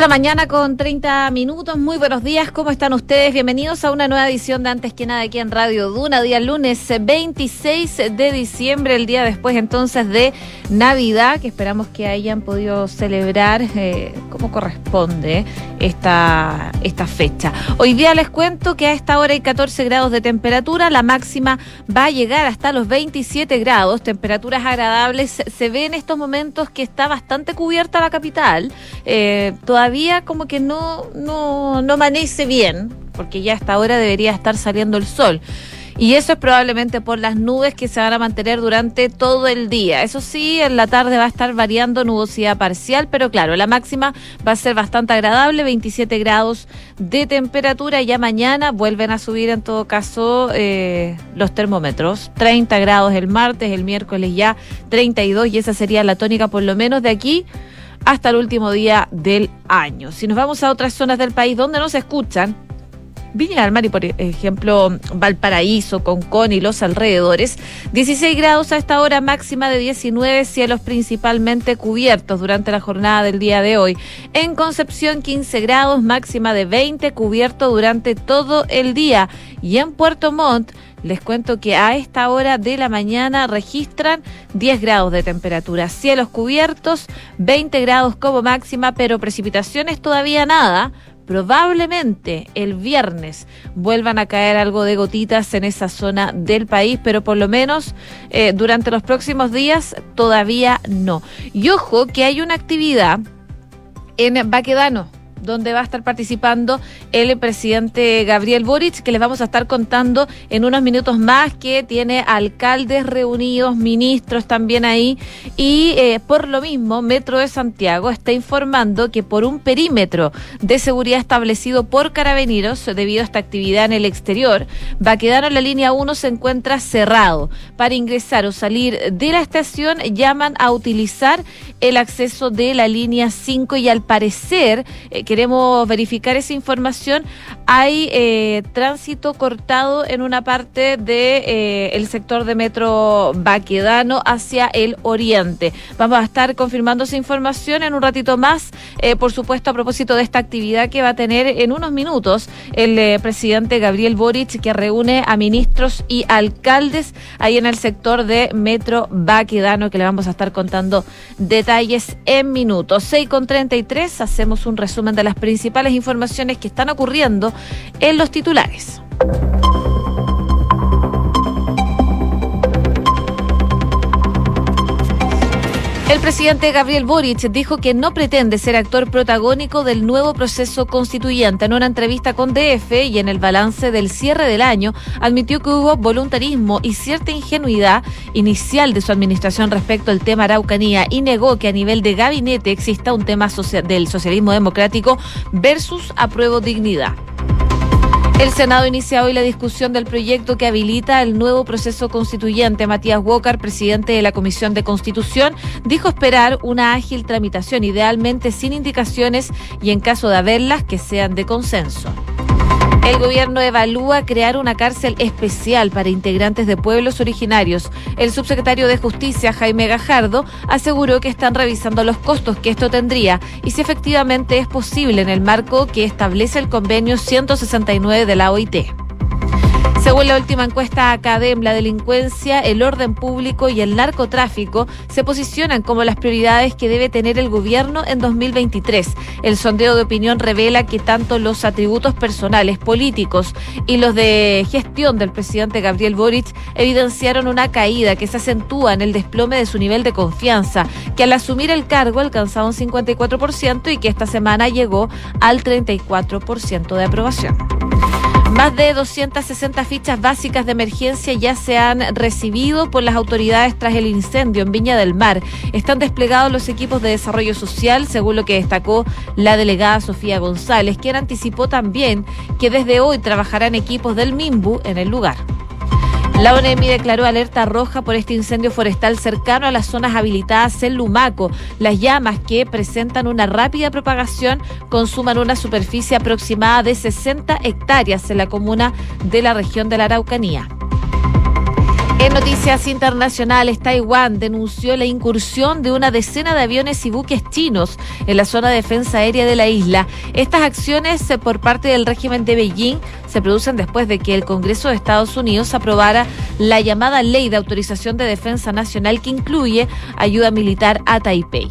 de la mañana con 30 minutos. Muy buenos días, ¿cómo están ustedes? Bienvenidos a una nueva edición de Antes que nada aquí en Radio Duna, día lunes 26 de diciembre, el día después entonces de Navidad, que esperamos que hayan podido celebrar eh, como corresponde esta, esta fecha. Hoy día les cuento que a esta hora hay 14 grados de temperatura, la máxima va a llegar hasta los 27 grados, temperaturas agradables. Se ve en estos momentos que está bastante cubierta la capital. Eh, todavía como que no, no, no amanece bien, porque ya hasta ahora debería estar saliendo el sol. Y eso es probablemente por las nubes que se van a mantener durante todo el día. Eso sí, en la tarde va a estar variando nubosidad parcial, pero claro, la máxima va a ser bastante agradable, 27 grados de temperatura. Ya mañana vuelven a subir en todo caso eh, los termómetros. 30 grados el martes, el miércoles ya 32 y esa sería la tónica por lo menos de aquí hasta el último día del año. Si nos vamos a otras zonas del país donde no se escuchan, Viña del Mar y, por ejemplo, Valparaíso, Concón y los alrededores. 16 grados a esta hora, máxima de 19, cielos principalmente cubiertos durante la jornada del día de hoy. En Concepción, 15 grados, máxima de 20, cubierto durante todo el día. Y en Puerto Montt, les cuento que a esta hora de la mañana registran 10 grados de temperatura, cielos cubiertos, 20 grados como máxima, pero precipitaciones todavía nada probablemente el viernes vuelvan a caer algo de gotitas en esa zona del país, pero por lo menos eh, durante los próximos días todavía no. Y ojo que hay una actividad en Baquedano donde va a estar participando el presidente Gabriel Boric, que les vamos a estar contando en unos minutos más, que tiene alcaldes reunidos, ministros también ahí, y eh, por lo mismo, Metro de Santiago está informando que por un perímetro de seguridad establecido por carabineros, debido a esta actividad en el exterior, va a quedar en la línea 1 se encuentra cerrado. Para ingresar o salir de la estación llaman a utilizar el acceso de la línea 5 y al parecer eh, queremos verificar esa información, hay eh, tránsito cortado en una parte de eh, sector de Metro Baquedano hacia el oriente. Vamos a estar confirmando esa información en un ratito más, eh, por supuesto a propósito de esta actividad que va a tener en unos minutos el presidente Gabriel Boric que reúne a ministros y alcaldes ahí en el sector de Metro Baquedano que le vamos a estar contando detalles en minutos. 6 con 33 hacemos un resumen de de las principales informaciones que están ocurriendo en los titulares. El presidente Gabriel Boric dijo que no pretende ser actor protagónico del nuevo proceso constituyente. En una entrevista con DF y en el balance del cierre del año, admitió que hubo voluntarismo y cierta ingenuidad inicial de su administración respecto al tema Araucanía y negó que a nivel de gabinete exista un tema del socialismo democrático versus apruebo dignidad. El Senado inicia hoy la discusión del proyecto que habilita el nuevo proceso constituyente. Matías Walker, presidente de la Comisión de Constitución, dijo esperar una ágil tramitación, idealmente sin indicaciones y en caso de haberlas, que sean de consenso. El gobierno evalúa crear una cárcel especial para integrantes de pueblos originarios. El subsecretario de Justicia, Jaime Gajardo, aseguró que están revisando los costos que esto tendría y si efectivamente es posible en el marco que establece el convenio 169 de la OIT. Según la última encuesta Academ, la delincuencia, el orden público y el narcotráfico se posicionan como las prioridades que debe tener el gobierno en 2023. El sondeo de opinión revela que tanto los atributos personales, políticos y los de gestión del presidente Gabriel Boric evidenciaron una caída que se acentúa en el desplome de su nivel de confianza, que al asumir el cargo alcanzaba un 54% y que esta semana llegó al 34% de aprobación. Más de 260 fichas básicas de emergencia ya se han recibido por las autoridades tras el incendio en Viña del Mar. Están desplegados los equipos de desarrollo social, según lo que destacó la delegada Sofía González, quien anticipó también que desde hoy trabajarán equipos del MIMBU en el lugar. La ONEMI declaró alerta roja por este incendio forestal cercano a las zonas habilitadas en Lumaco. Las llamas que presentan una rápida propagación consuman una superficie aproximada de 60 hectáreas en la comuna de la región de la Araucanía. En noticias internacionales, Taiwán denunció la incursión de una decena de aviones y buques chinos en la zona de defensa aérea de la isla. Estas acciones eh, por parte del régimen de Beijing se producen después de que el Congreso de Estados Unidos aprobara la llamada Ley de Autorización de Defensa Nacional que incluye ayuda militar a Taipei.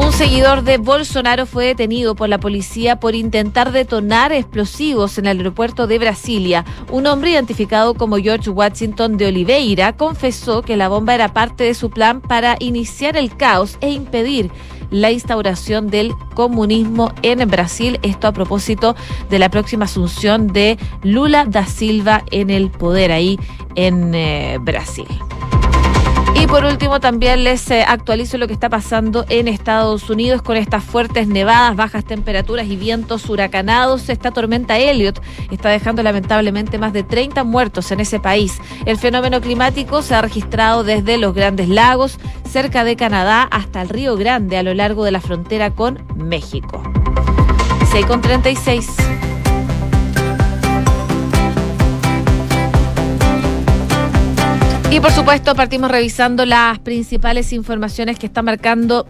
Un seguidor de Bolsonaro fue detenido por la policía por intentar detonar explosivos en el aeropuerto de Brasilia. Un hombre identificado como George Washington de Oliveira confesó que la bomba era parte de su plan para iniciar el caos e impedir la instauración del comunismo en Brasil. Esto a propósito de la próxima asunción de Lula da Silva en el poder ahí en eh, Brasil. Y por último, también les eh, actualizo lo que está pasando en Estados Unidos con estas fuertes nevadas, bajas temperaturas y vientos huracanados. Esta tormenta Elliot está dejando lamentablemente más de 30 muertos en ese país. El fenómeno climático se ha registrado desde los grandes lagos, cerca de Canadá, hasta el Río Grande, a lo largo de la frontera con México. 6 con 36. Y por supuesto partimos revisando las principales informaciones que está marcando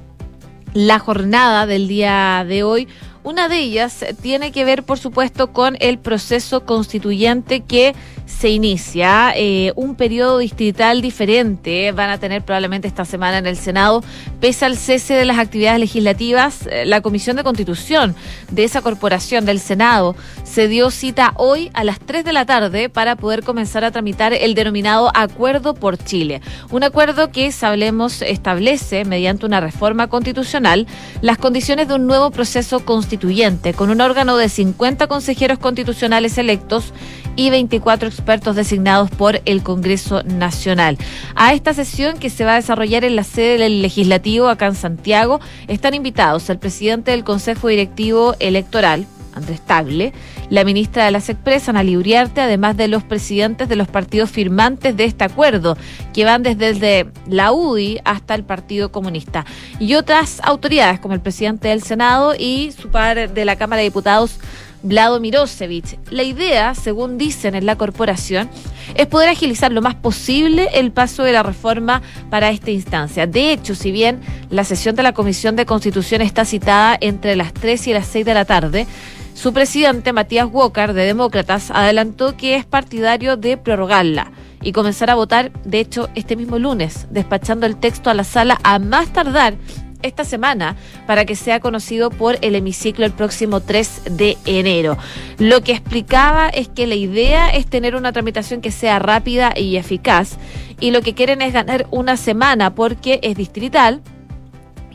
la jornada del día de hoy. Una de ellas tiene que ver, por supuesto, con el proceso constituyente que se inicia eh, un periodo distrital diferente. Van a tener probablemente esta semana en el Senado, pese al cese de las actividades legislativas, eh, la Comisión de Constitución de esa corporación del Senado se dio cita hoy a las 3 de la tarde para poder comenzar a tramitar el denominado Acuerdo por Chile. Un acuerdo que, sablemos, establece, mediante una reforma constitucional, las condiciones de un nuevo proceso constituyente, con un órgano de 50 consejeros constitucionales electos y 24 expertos designados por el Congreso Nacional. A esta sesión que se va a desarrollar en la sede del Legislativo acá en Santiago están invitados el presidente del Consejo Directivo Electoral, Andrés Tagle, la ministra de las Expresas, Ana Libriarte, además de los presidentes de los partidos firmantes de este acuerdo, que van desde la UDI hasta el Partido Comunista, y otras autoridades como el presidente del Senado y su padre de la Cámara de Diputados, Vlado Mirosevic. La idea, según dicen en la corporación, es poder agilizar lo más posible el paso de la reforma para esta instancia. De hecho, si bien la sesión de la Comisión de Constitución está citada entre las 3 y las 6 de la tarde, su presidente, Matías Walker, de Demócratas, adelantó que es partidario de prorrogarla y comenzar a votar, de hecho, este mismo lunes, despachando el texto a la sala a más tardar esta semana para que sea conocido por el hemiciclo el próximo 3 de enero. Lo que explicaba es que la idea es tener una tramitación que sea rápida y eficaz y lo que quieren es ganar una semana porque es distrital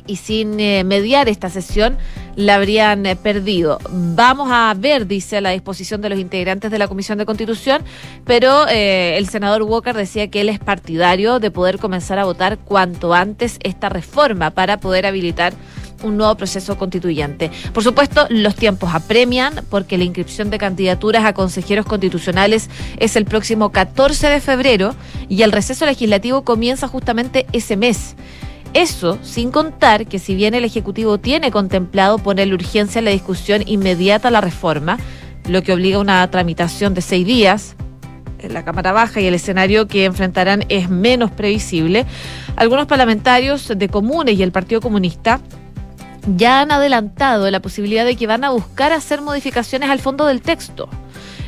y sin eh, mediar esta sesión la habrían eh, perdido. Vamos a ver, dice la disposición de los integrantes de la Comisión de Constitución, pero eh, el senador Walker decía que él es partidario de poder comenzar a votar cuanto antes esta reforma para poder habilitar un nuevo proceso constituyente. Por supuesto, los tiempos apremian porque la inscripción de candidaturas a consejeros constitucionales es el próximo 14 de febrero y el receso legislativo comienza justamente ese mes. Eso sin contar que si bien el Ejecutivo tiene contemplado ponerle urgencia en la discusión inmediata a la reforma, lo que obliga a una tramitación de seis días, en la Cámara Baja y el escenario que enfrentarán es menos previsible, algunos parlamentarios de comunes y el Partido Comunista ya han adelantado la posibilidad de que van a buscar hacer modificaciones al fondo del texto.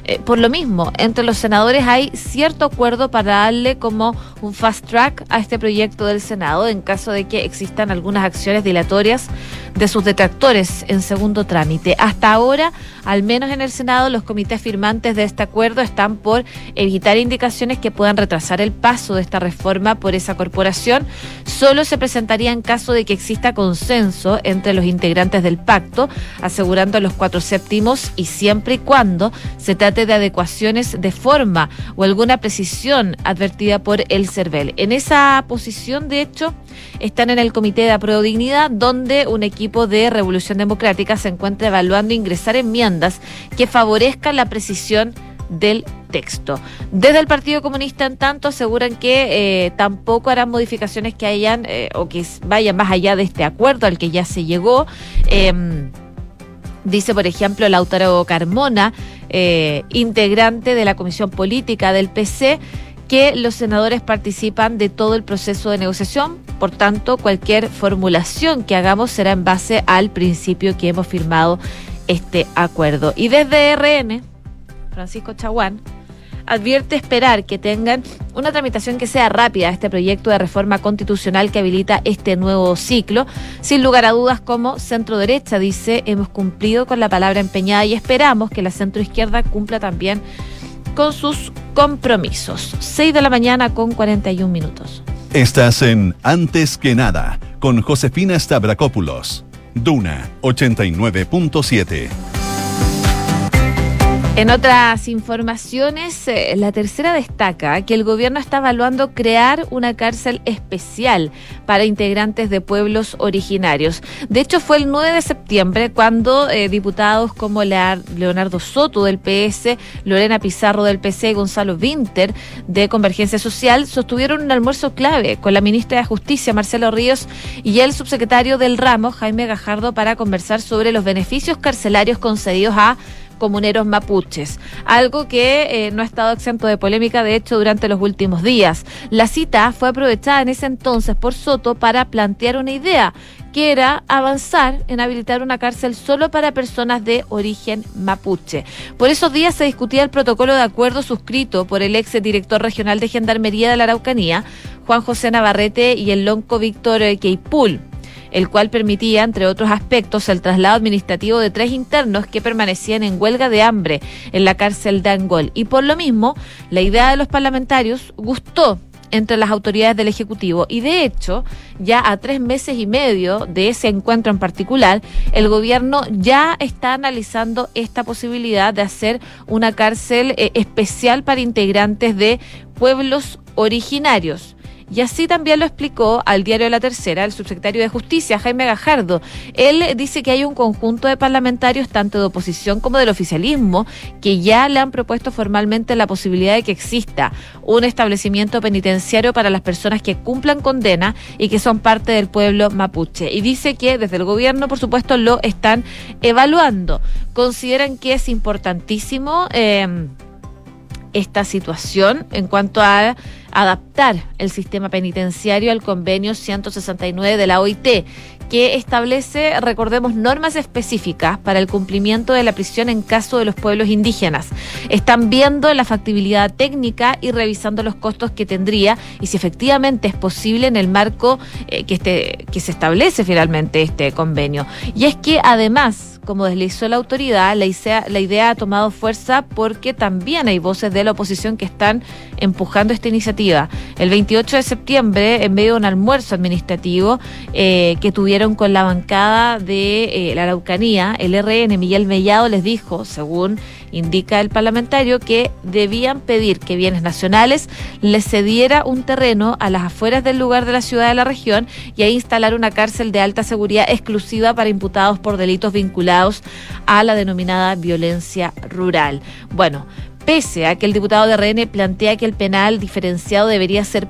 Eh, por lo mismo, entre los senadores hay cierto acuerdo para darle como un fast track a este proyecto del Senado en caso de que existan algunas acciones dilatorias de sus detractores en segundo trámite. Hasta ahora, al menos en el Senado, los comités firmantes de este acuerdo están por evitar indicaciones que puedan retrasar el paso de esta reforma por esa corporación. Solo se presentaría en caso de que exista consenso entre los integrantes del pacto, asegurando los cuatro séptimos y siempre y cuando se trate de adecuaciones de forma o alguna precisión advertida por el CERVEL. En esa posición, de hecho, están en el Comité de Apruebo Dignidad, donde un equipo de Revolución Democrática se encuentra evaluando ingresar enmiendas que favorezcan la precisión del texto. Desde el Partido Comunista, en tanto, aseguran que eh, tampoco harán modificaciones que hayan eh, o que vayan más allá de este acuerdo al que ya se llegó. Em, dice, por ejemplo, Lautaro Carmona, eh, integrante de la Comisión Política del PC, que los senadores participan de todo el proceso de negociación. Por tanto, cualquier formulación que hagamos será en base al principio que hemos firmado este acuerdo. Y desde RN, Francisco Chaguán, advierte esperar que tengan una tramitación que sea rápida este proyecto de reforma constitucional que habilita este nuevo ciclo. Sin lugar a dudas, como centro derecha dice, hemos cumplido con la palabra empeñada y esperamos que la centro izquierda cumpla también con sus compromisos. 6 de la mañana con 41 minutos. Estás en Antes que nada con Josefina Stavrakopoulos. Duna 89.7. En otras informaciones, eh, la tercera destaca que el gobierno está evaluando crear una cárcel especial para integrantes de pueblos originarios. De hecho, fue el 9 de septiembre cuando eh, diputados como Leonardo Soto del PS, Lorena Pizarro del PC y Gonzalo Winter de Convergencia Social sostuvieron un almuerzo clave con la ministra de Justicia, Marcelo Ríos, y el subsecretario del ramo, Jaime Gajardo, para conversar sobre los beneficios carcelarios concedidos a comuneros mapuches, algo que eh, no ha estado exento de polémica, de hecho, durante los últimos días. La cita fue aprovechada en ese entonces por Soto para plantear una idea, que era avanzar en habilitar una cárcel solo para personas de origen mapuche. Por esos días se discutía el protocolo de acuerdo suscrito por el ex director regional de Gendarmería de la Araucanía, Juan José Navarrete, y el lonco Víctor Keipul el cual permitía, entre otros aspectos, el traslado administrativo de tres internos que permanecían en huelga de hambre en la cárcel de Angol. Y por lo mismo, la idea de los parlamentarios gustó entre las autoridades del Ejecutivo. Y de hecho, ya a tres meses y medio de ese encuentro en particular, el gobierno ya está analizando esta posibilidad de hacer una cárcel eh, especial para integrantes de pueblos originarios. Y así también lo explicó al diario La Tercera el subsecretario de Justicia, Jaime Gajardo. Él dice que hay un conjunto de parlamentarios, tanto de oposición como del oficialismo, que ya le han propuesto formalmente la posibilidad de que exista un establecimiento penitenciario para las personas que cumplan condena y que son parte del pueblo mapuche. Y dice que desde el gobierno, por supuesto, lo están evaluando. Consideran que es importantísimo. Eh, esta situación en cuanto a adaptar el sistema penitenciario al convenio 169 de la OIT, que establece, recordemos, normas específicas para el cumplimiento de la prisión en caso de los pueblos indígenas. Están viendo la factibilidad técnica y revisando los costos que tendría y si efectivamente es posible en el marco eh, que, este, que se establece finalmente este convenio. Y es que además, como deslizó la autoridad, la idea, la idea ha tomado fuerza porque también hay voces de la oposición que están empujando esta iniciativa. El 28 de septiembre, en medio de un almuerzo administrativo eh, que tuvieron con la bancada de eh, la Araucanía, el RN Miguel Mellado les dijo, según indica el parlamentario, que debían pedir que bienes nacionales les cediera un terreno a las afueras del lugar de la ciudad de la región y ahí instalar una cárcel de alta seguridad exclusiva para imputados por delitos vinculados a la denominada violencia rural. Bueno, pese a que el diputado de RN plantea que el penal diferenciado debería ser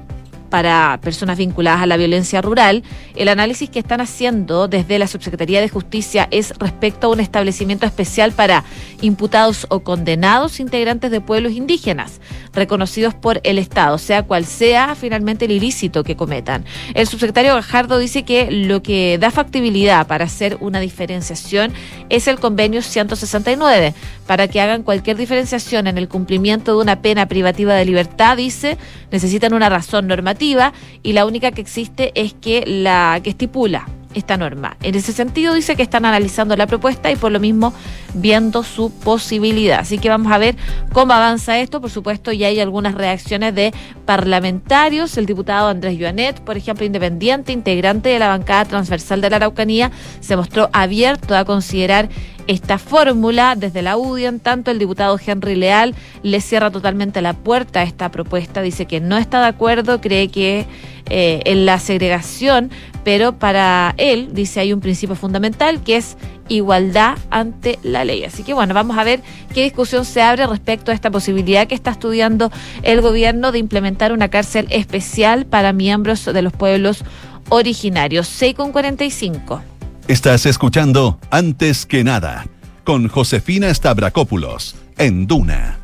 para personas vinculadas a la violencia rural, el análisis que están haciendo desde la Subsecretaría de Justicia es respecto a un establecimiento especial para imputados o condenados integrantes de pueblos indígenas reconocidos por el Estado, sea cual sea finalmente el ilícito que cometan. El subsecretario Gajardo dice que lo que da factibilidad para hacer una diferenciación es el convenio 169. Para que hagan cualquier diferenciación en el cumplimiento de una pena privativa de libertad, dice, necesitan una razón y la única que existe es que la que estipula esta norma. En ese sentido dice que están analizando la propuesta y por lo mismo viendo su posibilidad. Así que vamos a ver cómo avanza esto. Por supuesto, ya hay algunas reacciones de parlamentarios. El diputado Andrés Joanet, por ejemplo, independiente, integrante de la bancada transversal de la Araucanía, se mostró abierto a considerar esta fórmula desde la UDI, en tanto el diputado Henry Leal le cierra totalmente la puerta a esta propuesta, dice que no está de acuerdo, cree que eh, en la segregación, pero para él, dice, hay un principio fundamental que es igualdad ante la ley. Así que bueno, vamos a ver qué discusión se abre respecto a esta posibilidad que está estudiando el gobierno de implementar una cárcel especial para miembros de los pueblos originarios. 6 con 45. Estás escuchando Antes que nada con Josefina Stavrakopoulos en Duna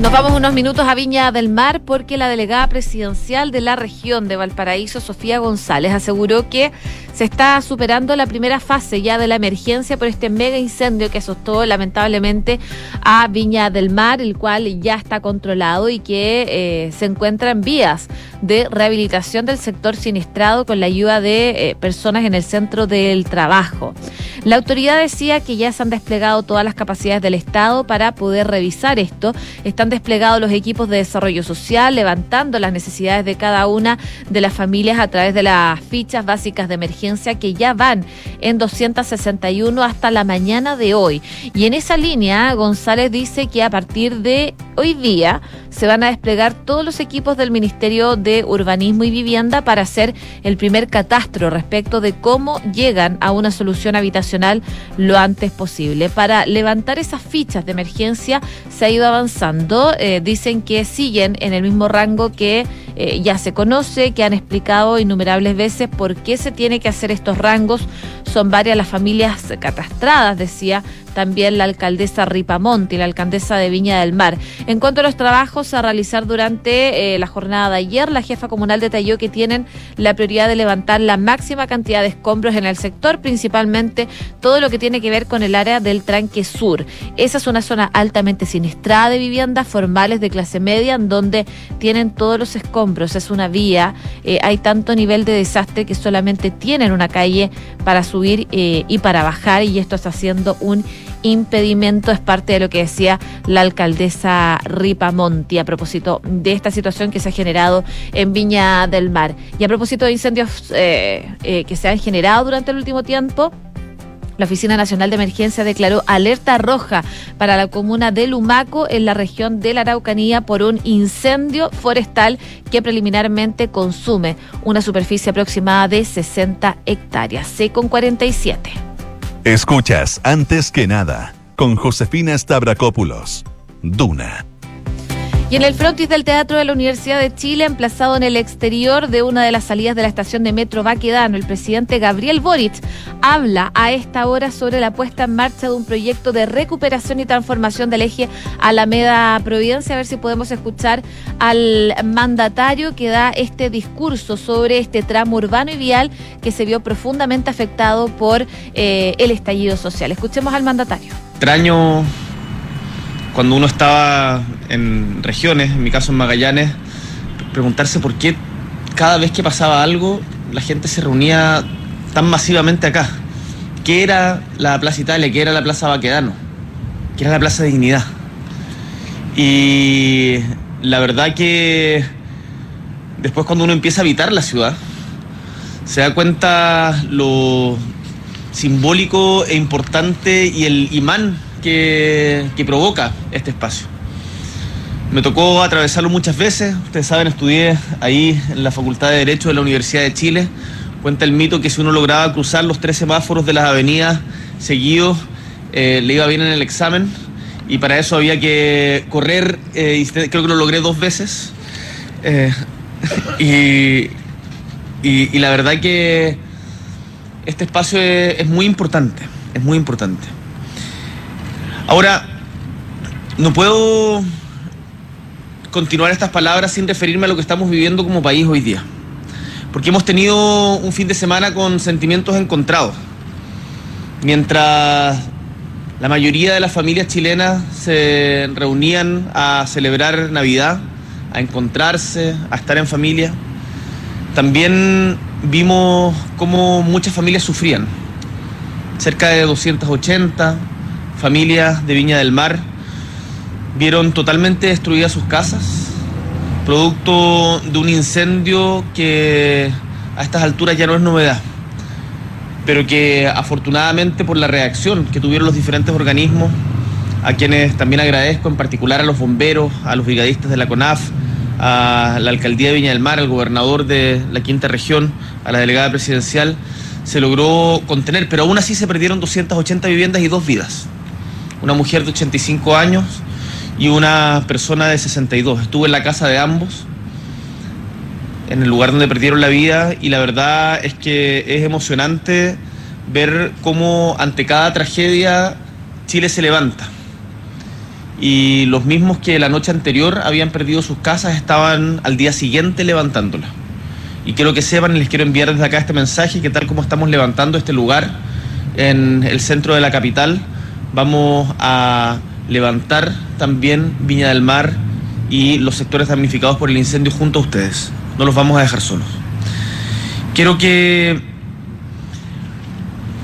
Nos vamos unos minutos a Viña del Mar porque la delegada presidencial de la región de Valparaíso, Sofía González, aseguró que se está superando la primera fase ya de la emergencia por este mega incendio que asustó lamentablemente a Viña del Mar, el cual ya está controlado y que eh, se encuentra en vías de rehabilitación del sector siniestrado con la ayuda de eh, personas en el centro del trabajo. La autoridad decía que ya se han desplegado todas las capacidades del Estado para poder revisar esto. Están desplegados los equipos de desarrollo social, levantando las necesidades de cada una de las familias a través de las fichas básicas de emergencia que ya van en 261 hasta la mañana de hoy. Y en esa línea, González dice que a partir de hoy día se van a desplegar todos los equipos del Ministerio de Urbanismo y Vivienda para hacer el primer catastro respecto de cómo llegan a una solución habitacional lo antes posible. Para levantar esas fichas de emergencia se ha ido avanzando. Eh, dicen que siguen en el mismo rango que eh, ya se conoce, que han explicado innumerables veces por qué se tiene que hacer estos rangos. Son varias las familias catastradas, decía también la alcaldesa Ripamonti, la alcaldesa de Viña del Mar. En cuanto a los trabajos a realizar durante eh, la jornada de ayer, la jefa comunal detalló que tienen la prioridad de levantar la máxima cantidad de escombros en el sector, principalmente todo lo que tiene que ver con el área del tranque sur. Esa es una zona altamente siniestrada de viviendas formales de clase media, en donde tienen todos los escombros. Es una vía, eh, hay tanto nivel de desastre que solamente tienen una calle para subir eh, y para bajar, y esto está haciendo un impedimento, es parte de lo que decía la alcaldesa Ripa Monti a propósito de esta situación que se ha generado en Viña del Mar. Y a propósito de incendios eh, eh, que se han generado durante el último tiempo, la Oficina Nacional de Emergencia declaró alerta roja para la comuna de Lumaco en la región de la Araucanía por un incendio forestal que preliminarmente consume una superficie aproximada de 60 hectáreas. C con 47. Escuchas antes que nada con Josefina Stavrakopoulos. Duna. Y en el frontis del Teatro de la Universidad de Chile, emplazado en el exterior de una de las salidas de la estación de metro Baquedano, el presidente Gabriel Boric habla a esta hora sobre la puesta en marcha de un proyecto de recuperación y transformación del eje Alameda Providencia. A ver si podemos escuchar al mandatario que da este discurso sobre este tramo urbano y vial que se vio profundamente afectado por eh, el estallido social. Escuchemos al mandatario. Extraño cuando uno estaba en regiones, en mi caso en Magallanes, preguntarse por qué cada vez que pasaba algo la gente se reunía tan masivamente acá. ¿Qué era la Plaza Italia? ¿Qué era la Plaza Baquedano? ¿Qué era la Plaza Dignidad? Y la verdad que después cuando uno empieza a habitar la ciudad, se da cuenta lo simbólico e importante y el imán que, provoca este espacio. Me tocó atravesarlo muchas veces, ustedes saben, estudié ahí en la Facultad de Derecho de la Universidad de Chile. Cuenta el mito que si uno lograba cruzar los tres semáforos de las avenidas seguidos, eh, le iba bien en el examen y para eso había que correr, eh, y creo que lo logré dos veces. Eh, y, y, la verdad que este espacio es muy importante, es muy importante. Ahora, no puedo continuar estas palabras sin referirme a lo que estamos viviendo como país hoy día. Porque hemos tenido un fin de semana con sentimientos encontrados. Mientras la mayoría de las familias chilenas se reunían a celebrar Navidad, a encontrarse, a estar en familia, también vimos cómo muchas familias sufrían. Cerca de 280, familias de Viña del Mar vieron totalmente destruidas sus casas, producto de un incendio que a estas alturas ya no es novedad, pero que afortunadamente por la reacción que tuvieron los diferentes organismos, a quienes también agradezco, en particular a los bomberos, a los brigadistas de la CONAF, a la alcaldía de Viña del Mar, al gobernador de la quinta región, a la delegada presidencial, se logró contener, pero aún así se perdieron 280 viviendas y dos vidas una mujer de 85 años y una persona de 62. Estuve en la casa de ambos, en el lugar donde perdieron la vida, y la verdad es que es emocionante ver cómo ante cada tragedia Chile se levanta. y los mismos que la noche anterior habían perdido sus casas estaban al día siguiente levantándolas. Y quiero que sepan, y les quiero enviar desde acá este mensaje, que tal como estamos levantando este lugar en el centro de la capital, vamos a levantar también Viña del Mar y los sectores damnificados por el incendio junto a ustedes. No los vamos a dejar solos. Quiero que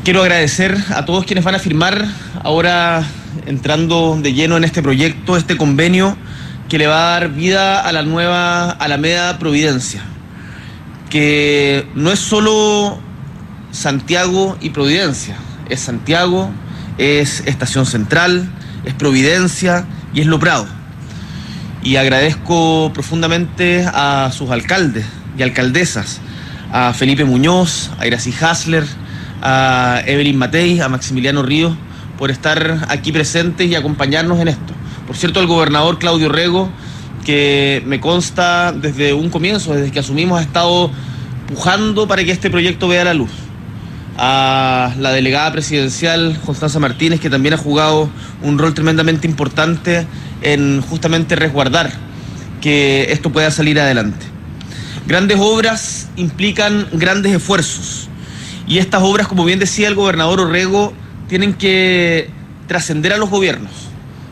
quiero agradecer a todos quienes van a firmar ahora entrando de lleno en este proyecto, este convenio que le va a dar vida a la nueva Alameda Providencia, que no es solo Santiago y Providencia, es Santiago, es Estación Central, es Providencia y es Lo Prado. Y agradezco profundamente a sus alcaldes y alcaldesas, a Felipe Muñoz, a Iracy Hasler, a Evelyn Matei, a Maximiliano Ríos, por estar aquí presentes y acompañarnos en esto. Por cierto, el gobernador Claudio Rego, que me consta desde un comienzo, desde que asumimos, ha estado pujando para que este proyecto vea la luz. A la delegada presidencial Constanza Martínez, que también ha jugado un rol tremendamente importante en justamente resguardar que esto pueda salir adelante. Grandes obras implican grandes esfuerzos. Y estas obras, como bien decía el gobernador Orrego, tienen que trascender a los gobiernos.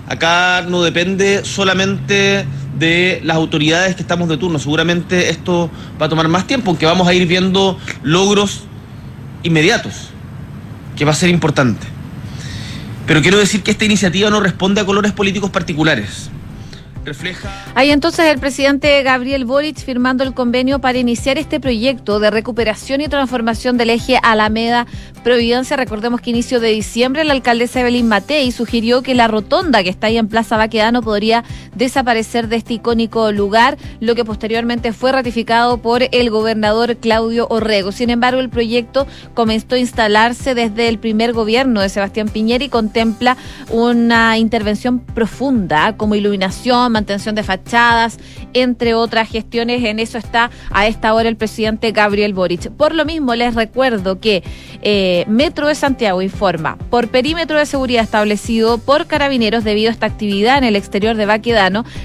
Acá no depende solamente de las autoridades que estamos de turno. Seguramente esto va a tomar más tiempo, aunque vamos a ir viendo logros inmediatos, que va a ser importante. Pero quiero decir que esta iniciativa no responde a colores políticos particulares refleja. Hay entonces el presidente Gabriel Boric firmando el convenio para iniciar este proyecto de recuperación y transformación del eje Alameda Providencia. Recordemos que inicio de diciembre la alcaldesa Evelyn Matei sugirió que la rotonda que está ahí en Plaza Baquedano podría desaparecer de este icónico lugar, lo que posteriormente fue ratificado por el gobernador Claudio Orrego. Sin embargo, el proyecto comenzó a instalarse desde el primer gobierno de Sebastián Piñera y contempla una intervención profunda como iluminación, mantención de fachadas, entre otras gestiones. En eso está a esta hora el presidente Gabriel Boric. Por lo mismo, les recuerdo que eh, Metro de Santiago informa, por perímetro de seguridad establecido por carabineros debido a esta actividad en el exterior de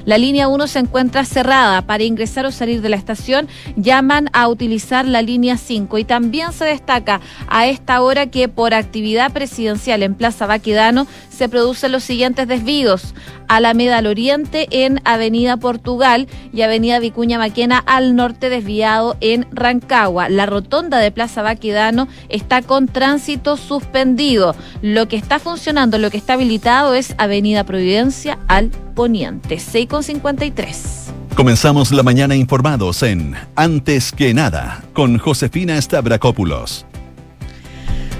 La línea 1 se encuentra cerrada. Para ingresar o salir de la estación, llaman a utilizar la línea 5. Y también se destaca a esta hora que por actividad presidencial en Plaza Baquedano se producen los siguientes desvíos. Alameda al oriente en Avenida Portugal y Avenida Vicuña Maquena al norte desviado en Rancagua. La rotonda de Plaza Baquedano está con tránsito suspendido. Lo que está funcionando, lo que está habilitado es Avenida Providencia al poniente. 6,53. Comenzamos la mañana informados en Antes que nada con Josefina Stavrakopoulos.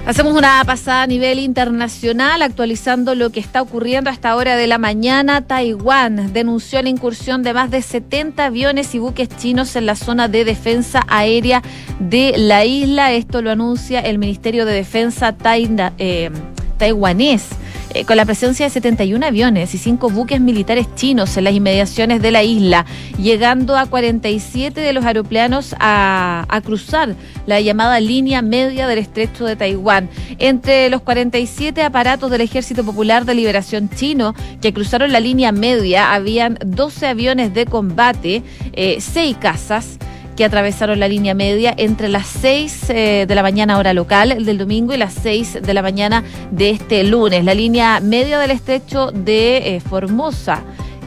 Hacemos una pasada a nivel internacional, actualizando lo que está ocurriendo a esta hora de la mañana. Taiwán denunció la incursión de más de 70 aviones y buques chinos en la zona de defensa aérea de la isla. Esto lo anuncia el Ministerio de Defensa eh, taiwanés. Eh, con la presencia de 71 aviones y 5 buques militares chinos en las inmediaciones de la isla, llegando a 47 de los aeroplanos a, cruzar la llamada línea media del estrecho de Taiwán. Entre los 47 aparatos del Ejército Popular de Liberación Chino que cruzaron la línea media, habían 12 aviones de combate, 6 eh, casas, que atravesaron la línea media entre las 6 eh, de la mañana hora local del domingo y las 6 de la mañana de este lunes. La línea media del estrecho de eh, Formosa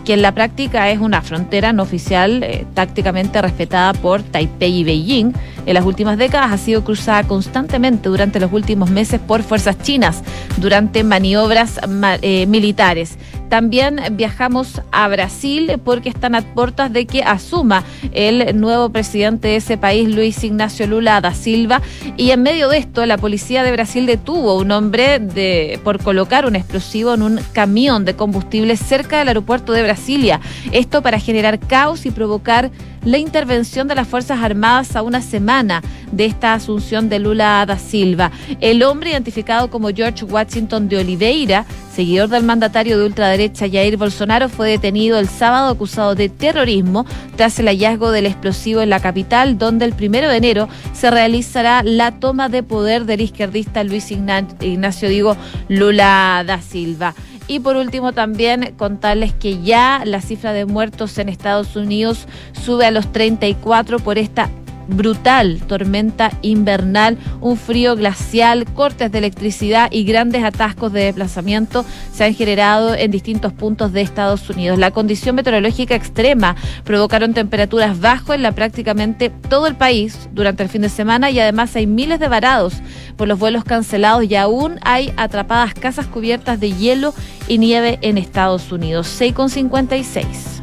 que en la práctica es una frontera no oficial eh, tácticamente respetada por Taipei y Beijing, en las últimas décadas ha sido cruzada constantemente durante los últimos meses por fuerzas chinas durante maniobras militares. También viajamos a Brasil porque están a puertas de que asuma el nuevo presidente de ese país, Luis Ignacio Lula da Silva. Y en medio de esto, la policía de Brasil detuvo a un hombre de, por colocar un explosivo en un camión de combustible cerca del aeropuerto de Brasilia. Esto para generar caos y provocar la intervención de las Fuerzas Armadas a una semana de esta asunción de Lula da Silva. El hombre identificado como George Washington de Oliveira, seguidor del mandatario de ultraderecha Jair Bolsonaro, fue detenido el sábado acusado de terrorismo tras el hallazgo del explosivo en la capital, donde el primero de enero se realizará la toma de poder del izquierdista Luis Ignacio Digo Lula da Silva. Y por último también contarles que ya la cifra de muertos en Estados Unidos sube a los 34 por esta brutal tormenta invernal, un frío glacial, cortes de electricidad y grandes atascos de desplazamiento se han generado en distintos puntos de Estados Unidos. La condición meteorológica extrema provocaron temperaturas bajas en la prácticamente todo el país durante el fin de semana y además hay miles de varados por los vuelos cancelados y aún hay atrapadas casas cubiertas de hielo y nieve en Estados Unidos. 6,56.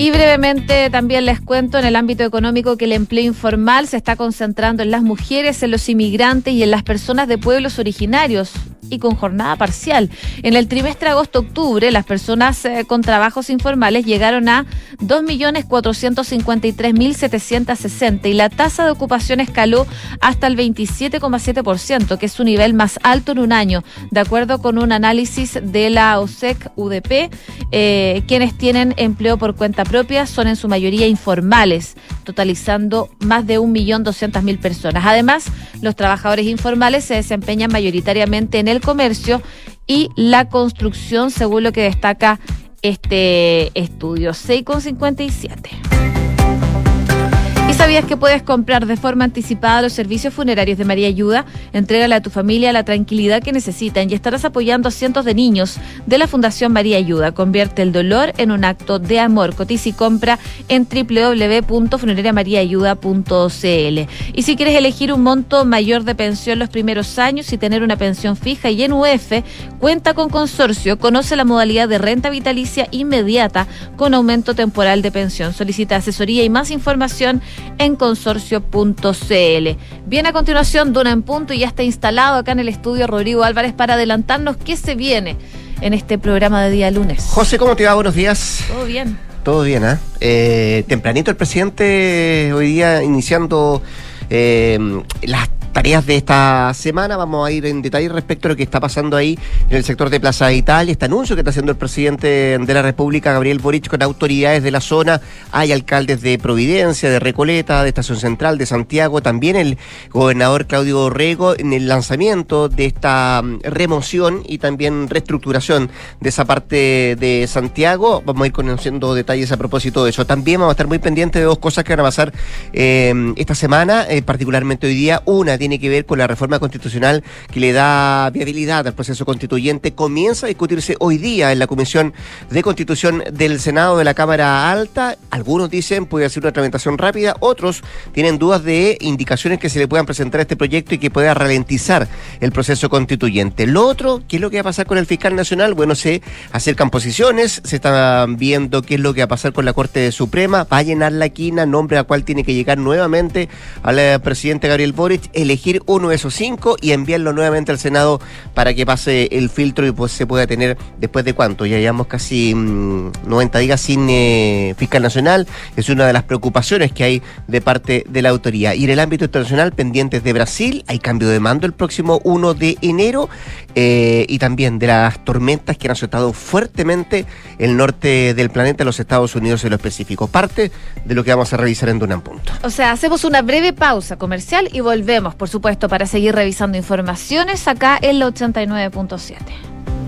Y brevemente también les cuento en el ámbito económico que el empleo informal se está concentrando en las mujeres, en los inmigrantes y en las personas de pueblos originarios y con jornada parcial. En el trimestre agosto-octubre, las personas eh, con trabajos informales llegaron a 2.453.760 y la tasa de ocupación escaló hasta el 27,7%, que es su nivel más alto en un año, de acuerdo con un análisis de la OSEC UDP. Eh, quienes tienen empleo por cuenta propia son en su mayoría informales, totalizando más de 1.200.000 personas. Además, los trabajadores informales se desempeñan mayoritariamente en el comercio y la construcción, según lo que destaca este estudio. 6,57 sabías que puedes comprar de forma anticipada los servicios funerarios de María Ayuda? Entrégale a tu familia la tranquilidad que necesitan y estarás apoyando a cientos de niños de la Fundación María Ayuda. Convierte el dolor en un acto de amor. Cotiza y compra en www.funerariamariaayuda.cl. Y si quieres elegir un monto mayor de pensión los primeros años y tener una pensión fija y en UF, cuenta con consorcio. Conoce la modalidad de renta vitalicia inmediata con aumento temporal de pensión. Solicita asesoría y más información en consorcio.cl. Bien, a continuación, Duna en Punto y ya está instalado acá en el estudio Rodrigo Álvarez para adelantarnos qué se viene en este programa de día lunes. José, ¿cómo te va? Buenos días. Todo bien. Todo bien, ¿eh? eh tempranito el presidente hoy día iniciando eh, las tareas de esta semana. Vamos a ir en detalle respecto a lo que está pasando ahí en el sector de Plaza Italia, este anuncio que está haciendo el presidente de la República, Gabriel Boric, con autoridades de la zona. Hay alcaldes de Providencia, de Recoleta, de Estación Central, de Santiago, también el gobernador Claudio Borrego en el lanzamiento de esta mm, remoción y también reestructuración de esa parte de Santiago. Vamos a ir conociendo detalles a propósito de eso. También vamos a estar muy pendientes de dos cosas que van a pasar eh, esta semana, eh, particularmente hoy día. Una tiene que ver con la reforma constitucional que le da viabilidad al proceso constituyente. Comienza a discutirse hoy día en la Comisión de Constitución del Senado de la Cámara Alta. Algunos dicen puede ser una tramitación rápida, otros tienen dudas de indicaciones que se le puedan presentar a este proyecto y que pueda ralentizar el proceso constituyente. Lo otro, ¿qué es lo que va a pasar con el fiscal nacional? Bueno, se acercan posiciones, se está viendo qué es lo que va a pasar con la Corte Suprema, va a llenar la quina, nombre a cual tiene que llegar nuevamente al eh, presidente Gabriel Boric. Elegir uno de esos cinco y enviarlo nuevamente al Senado para que pase el filtro y pues se pueda tener después de cuánto, ya llevamos casi 90 mm, días sin eh, fiscal nacional, es una de las preocupaciones que hay de parte de la autoría. Y en el ámbito internacional, pendientes de Brasil, hay cambio de mando el próximo 1 de enero eh, y también de las tormentas que han azotado fuertemente el norte del planeta, los Estados Unidos en lo específico. Parte de lo que vamos a revisar en Dunan Punto. O sea, hacemos una breve pausa comercial y volvemos por supuesto, para seguir revisando informaciones acá en la 89.7.